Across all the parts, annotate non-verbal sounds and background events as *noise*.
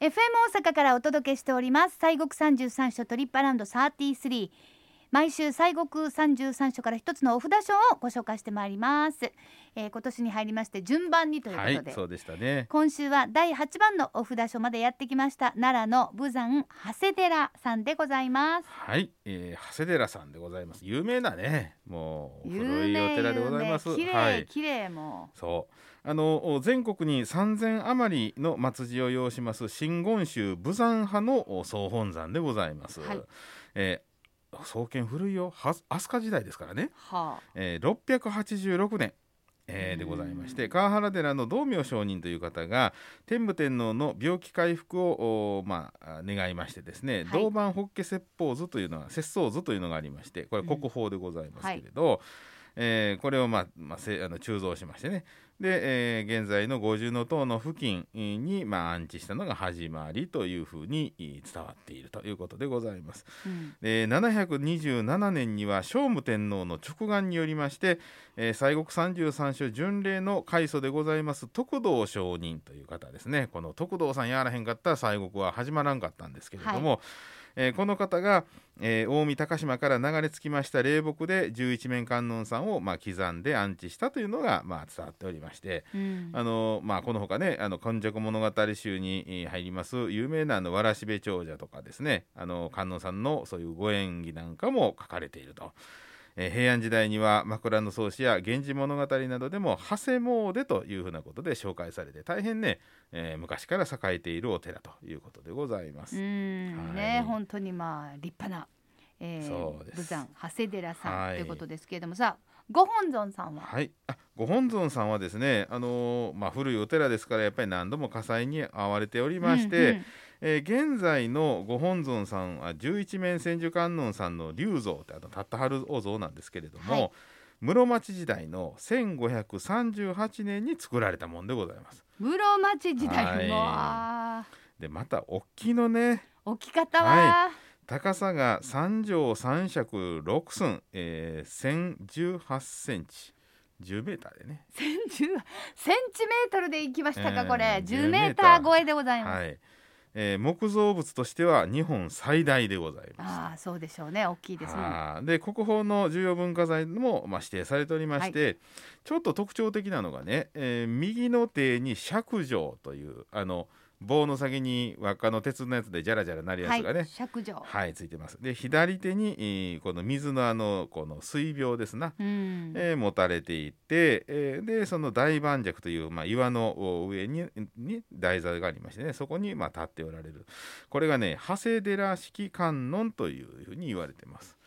FM 大阪からお届けしております。西国三十三所トリップアラウンド33毎週西国三十三所から一つのお札書をご紹介してまいります、えー、今年に入りまして順番にということで、はい、そうでしたね。今週は第8番のお札書までやってきました奈良の武山長谷寺さんでございますはい、えー、長谷寺さんでございます。有名なね、もう有古いお寺でございます。綺麗、はい。綺麗もそう。あのお全国に3000余りの末寺を要します真言宗武山派のお総本山でございます。はいえー創建古いよ、は飛鳥時代ですからね。はあ。えー、686年、えーでございまして川原寺の道明上人という方が天武天皇の病気回復を、おまあ、願いましてですね、はい。銅板法華説法図というのは説法図というのがありましてこれは国宝でございますけれど、えーこれを、まあまあ、せあの鋳造しましてね。で、えー現在の五重塔の付近に、まあ、安置したのが始まりというふうにえー伝わっているということでございます。うん。で727年には聖武天皇の直眼によりまして、えー西国三十三所巡礼の開祖でございます徳道上人という方ですね。この徳道さんやらへんかったら西国は始まらんかったんですけれども、えーこの方が、えー近江高島から流れ着きました霊木で十一面観音さんを、まあ、刻んで安置したというのが、まあ、伝わっておりまして、うんあのまあ、このほかね「あの今昔物語集」にえー入ります有名なあのわらしべ長者とかですねあの観音さんのそういうご縁起なんかも書かれていると。えー平安時代には枕草子や源氏物語などでも長谷詣というふうなことで紹介されて大変ね、えー昔から栄えているお寺ということでございます。うんはい。ね本当にまあ立派な、えー、武山長谷寺さん、はい。ということですけれどもさご本尊さんは、はい、あご本尊さんはですね、あのーまあ、古いお寺ですからやっぱり何度も火災に遭われておりまして、うんうんえー現在のご本尊さんは十一面千手観音さんの龍像ってあのたったはるお像なんですけれども、はい。室町時代の1538年に作られたもんでございます。室町時代はい。も、あでまた大きいのねー置き方は、高さが三畳三尺六寸、えー、1018センチ。10メーターでね。千十 *laughs* センチメートルで行きましたか、えーこれ。10 10メーター。超えでございます、はいえー木造物としては日本最大でございます。ああそうでしょうね。大きいですもんあーで国宝の重要文化財も、まあ、指定されておりまして、ちょっと特徴的なのがね、えー右の手に釈状というあの棒の先に輪っかの鉄のやつでジャラジャラなるやつがね、はいはい、ついてます。で左手に、えーこの水のあのこの水病ですな、うんえー持たれていて、えーでその大盤石という、まあ、岩のお上にに台座がありましてねそこに、まあ、立っておられるこれがね長谷寺式観音というふうに言われてます。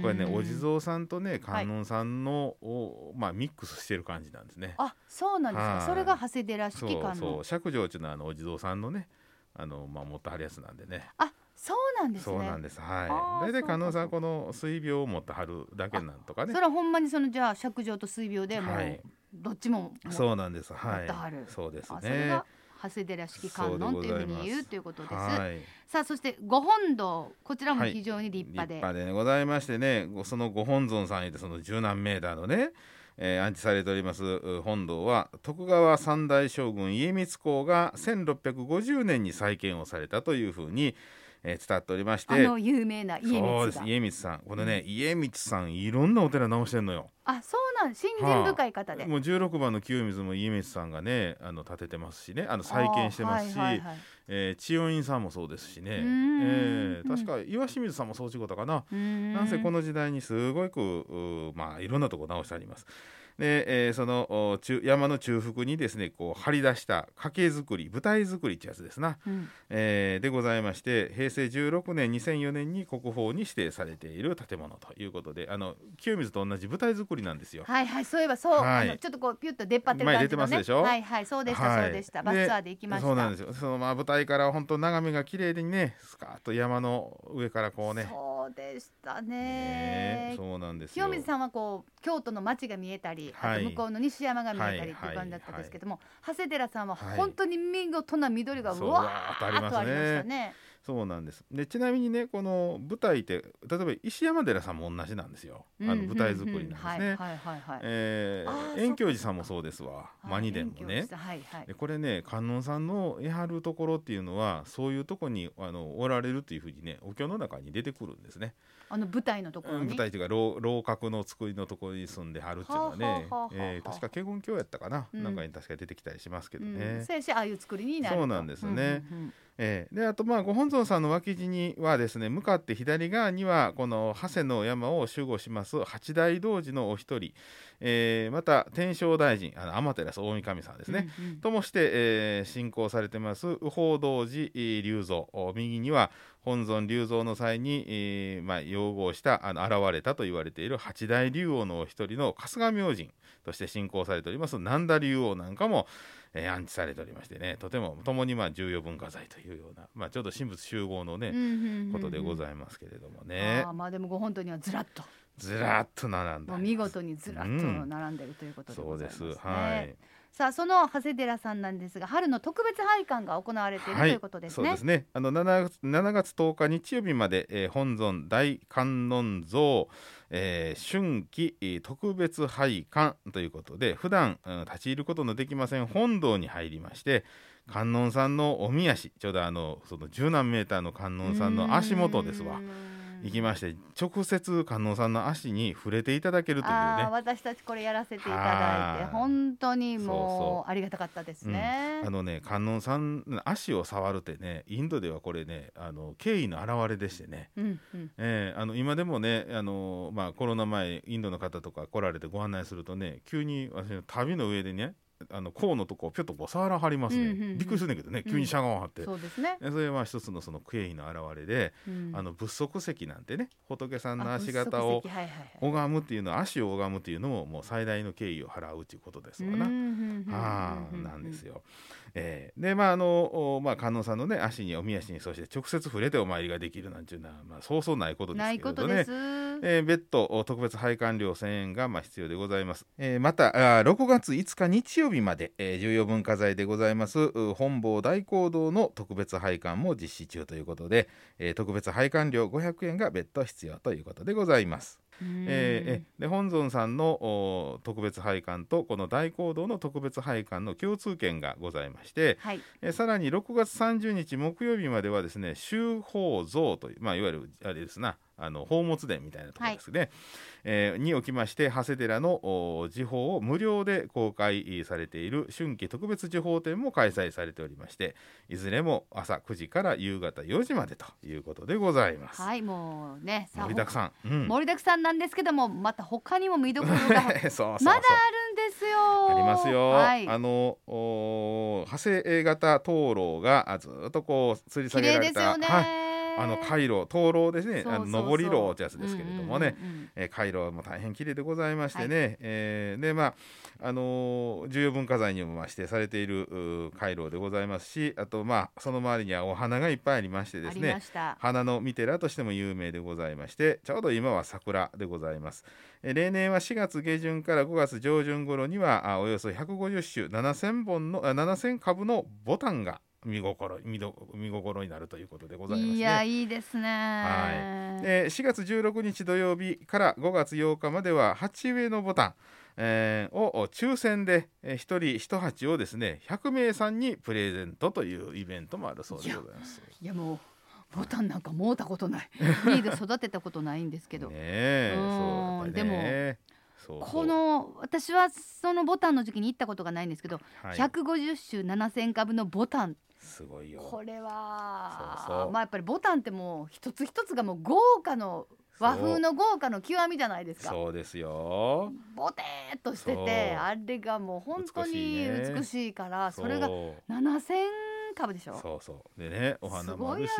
これねうんお地蔵さんとね観音さんの、おまあ、ミックスしてる感じなんですね。あそうなんですか、はいそれが長谷寺式観音そう釈上っていうのはあのお地蔵さんのねあの、まあ、持ってはるやつなんでね。あそうなんですねそうなんです。はい。大体観音さんこの水病を持ってはるだけなんとかねそ。れはほんまにそのじゃあ釈状と水病でもう、はいどっちももうそうなんです。持はい。そうですねが。長谷寺式観音というふうに言うということです。はい。さあそしてご本堂こちらもはい非常に立派で、立派でねございましてねごそのご本尊さんへてその十何メーターのね、えー安置されておりますう本堂は徳川三代将軍家光公が1650年に再建をされたというふうに、えー伝わっておりまして。あの有名な家光がです。家光さん。このね、家光さんいろんなお寺直してんのよ。あそうなん信心深い方で、もう16番の清水も家光さんがねあの建ててますしね。あの再建してますし、はいはいはい。えー千代院さんもそうですしね、えー確か岩清水さんもそういうことかな、なんせこの時代にすごくうまあいろんなとこ直してあります。で、えーそのお中山の中腹にですねこう張り出した掛け作り舞台作りってやつですな、うん。えーでございまして平成16年2004年に国宝に指定されている建物ということであの清水と同じ舞台作りなんですよ。はいはいそういえばそう、はい。あのちょっとこうピュッと出っ張ってる前感じのね。出てますでしょ？はいはいそうでした、はい。そうでした。バスツアーで行きました。そうなんですよ。そのまあ舞台から本当眺めが綺麗でねスカーッと山の上からこうね。そうでしたね。ねそうなんですよ。清水さんはこう京都の街が見えたり、はいあと向こうの西山が見えたりっていう感じだったんですけども、長谷寺さんは本当に見事な緑がうわありますねーっとありましたね。そうなんです。でちなみにねこの舞台って例えば石山寺さんも同じなんですよ、あの舞台作りなんですね。はいはいはいはい。えあーー、円教寺さんもそうですわ。マニ殿もね。はいはい。でこれね観音さんの得はるところっていうのはそういうとこにあのおられるっていうふうにねお経の中に出てくるんですね。あの舞台のところに？うん舞台というか楼楼閣の作りのところに住んではるっていうのはねはえー確か華厳教やったかな、うん。なんかに確か出てきたりしますけどうね。ん、そうああいう作りになると。そうなんですね。うんうんうんえーであとまあご本尊さんの脇地にはですね向かって左側にはこの長谷の山を守護します八大童子のお一人、えーまた天正大臣あの天照大神さんですね、うんうん。ともして、えー信仰されてます右方童子えー龍蔵お右には本尊龍蔵の際に、えーまあ、擁護したあの現れたと言われている八大竜王のお一人の春日明神として信仰されております南田竜王なんかも、えー安置されておりましてねとても共にまあ重要文化財というような、まあ、ちょうど神仏集合のね、うんうんうんうん。ことでございますけれどもね。あーまあでもご本当にはずらっと。ずらっと並んだもう見事にずらっと並んでるということでそうでございます。はいさあその長谷寺さんなんですが春の特別拝観が行われているということですね。そうですね。あの7月 ,7 月10日日曜日まで、えー本尊大観音像、えー春季えー特別拝観ということで普段、うん立ち入ることのできません本堂に入りまして観音さんのおみ足ちょうどあのその十何メーターの観音さんの足元ですわ行きまして直接観音さんの足に触れていただけるというね。私たちこれやらせていただいてはい本当にもうありがたかったですね。あのね観音さんの足を触るってねインドではこれねあの敬意の表れでしてね。うんうん。えーあの今でもねあの、まあ、コロナ前インドの方とか来られてご案内するとね急に私の旅の上でねあの甲のとこをぴょっとこう触らはりますね、うんうんうんびっくりするんだけどねうん急にしゃがまはって、そうですね。えそれは一つのその敬意の表れで、うんあの仏足石なんてね仏さんのあ足型を拝むっていうのは足を拝むっていうのももう最大の敬意を払うということですわな。うんうんうんうんああなんですよ。えーでまああのおまあ観音さんのね足におみ足にそして直接触れてお参りができるなんていうのはまあそうそうないことですけれどねことです。。えー別途お特別拝観料1000円がまあ必要でございます。えーまたあー6月5日日曜日まで、えー重要文化財でございますう本坊大講堂の特別拝観も実施中ということで、えー特別拝観料500円が別途必要ということでございます。えーえーで本尊さんのお特別拝観とこの大講堂の特別拝観の共通点がございまして、はい。えーさらに6月30日木曜日まではですね修法像という、まあ、いわゆるあれですなあの宝物殿みたいなところですね、えーにおきまして長谷寺のお時報を無料で公開されている春季特別時報展も開催されておりましていずれも朝9時から夕方4時までということでございます。はいもうね盛りだくさん、うん、盛りだくさんなんですけどもまた他にも見どころが *laughs* まだあるんですよ。ありますよ。はい。あのお派生型灯籠があずっとこう吊り下綺げられた、麗ですよね。はい、あの回路灯籠ですね。あの上り炉ってやつですけれどもね。うんうんえー回路も大変綺麗でございましてね、えーでまああのー重要文化財にもまあ指定されている回廊でございますしあとまあその周りにはお花がいっぱいありましてですね。花の御寺としても有名でございましてちょうど今は桜でございます、えー例年は4月下旬から5月上旬頃にはあおよそ150種7000本のあ7000株のボタンが見心見ど見心になるということでございますねいやいいですね。はで4月16日土曜日から5月8日までは鉢植えのボタン、えーを抽選で、えー、1人1鉢をですね100名さんにプレゼントというイベントもあるそうでございます。いやもうボタンなんかもうたことない。*laughs* リード育てたことないんですけど。ねそうだねそうそうこの私はそのボタンの時期に行ったことがないんですけど、はい150種7000株のボタンすごいよ。これはそうそう。まあやっぱりボタンってもう一つ一つがもう豪華の和風の豪華の極みじゃないですか。そう。ですよ。ボテーっとしててあれがもう本当に美しいからそれがそう。7000株でしょ？そうそう。でねお花もあるし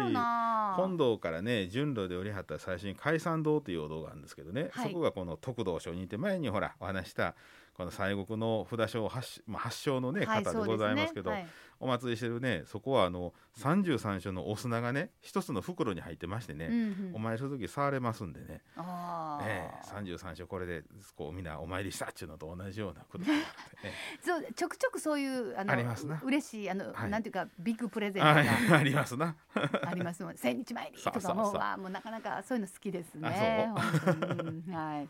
本堂からね順路で降りはったら最初に海山堂というお堂があるんですけどね、はい。そこがこの徳道所にいて前にほらお話したこの西国の札所発,、まあ、発祥の、ね、はい方でございますけど、そうですね。お祭りしてるねそこはあの33所のお砂がね一つの袋に入ってましてね、はいうんうん。お参りする時触れますんでね、あー。ええ、33所これでこうみんなお参りしたっていうのと同じようなことがあってね *laughs* そうちょくちょくそういうあのありますな。嬉しいあの、はい。なんていうかビッグプレゼントがはい。*laughs* ありますな。*laughs* ありますもん。千日参りとかそうもうなかなかそういうの好きですあね。う。んはい。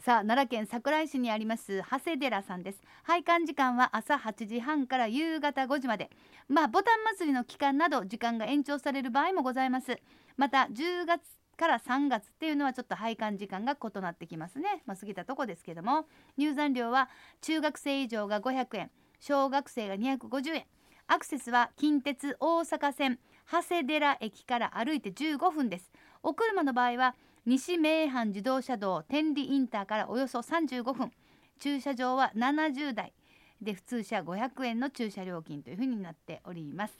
さあ奈良県桜井市にあります長谷寺さんです。拝観時間は朝8時半から夕方5時まで。まあボタン祭りの期間など時間が延長される場合もございます。また10月から3月っていうのはちょっと拝観時間が異なってきますね。まあ過ぎたとこですけども入山料は中学生以上が500円、小学生が250円。アクセスは近鉄大阪線長谷寺駅から歩いて15分ですお車の場合は西名阪自動車道天理インターからおよそ35分駐車場は70台で普通車500円の駐車料金というふうになっております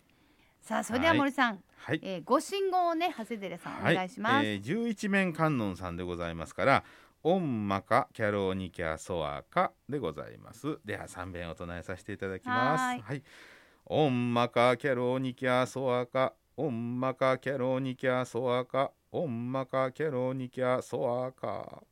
さあそれでははい森さん、はい。えーご信号をね長谷寺さんお願いします、えー、11面観音さんでございますから。オンマカキャロニキャソアカでございます。では三遍お唱えさせていただきます。はーいはい。オンマカキャロニキャソアカ。オンマカキャロニキャソアカ。オンマカキャロニキャソアカ。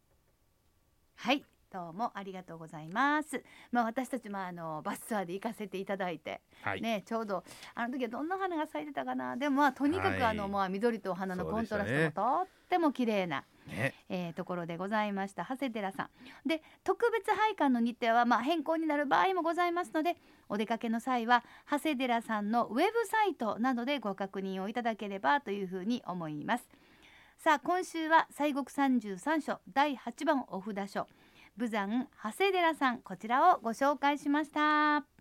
はいどうもありがとうございますまあ私たちもあのバスツアーで行かせていただいてはい。ね、ちょうどあの時はどんな花が咲いてたかなでもまあとにかくはいあの、まあ緑とお花のコントラストがとっても綺麗な、ね。えーところでございました。長谷寺さん。で特別拝観の日程はまあ変更になる場合もございますのでお出かけの際は長谷寺さんのウェブサイトなどでご確認をいただければというふうに思います。さあ今週は西国三十三所第8番お札所。武山長谷寺さんこちらをご紹介しました。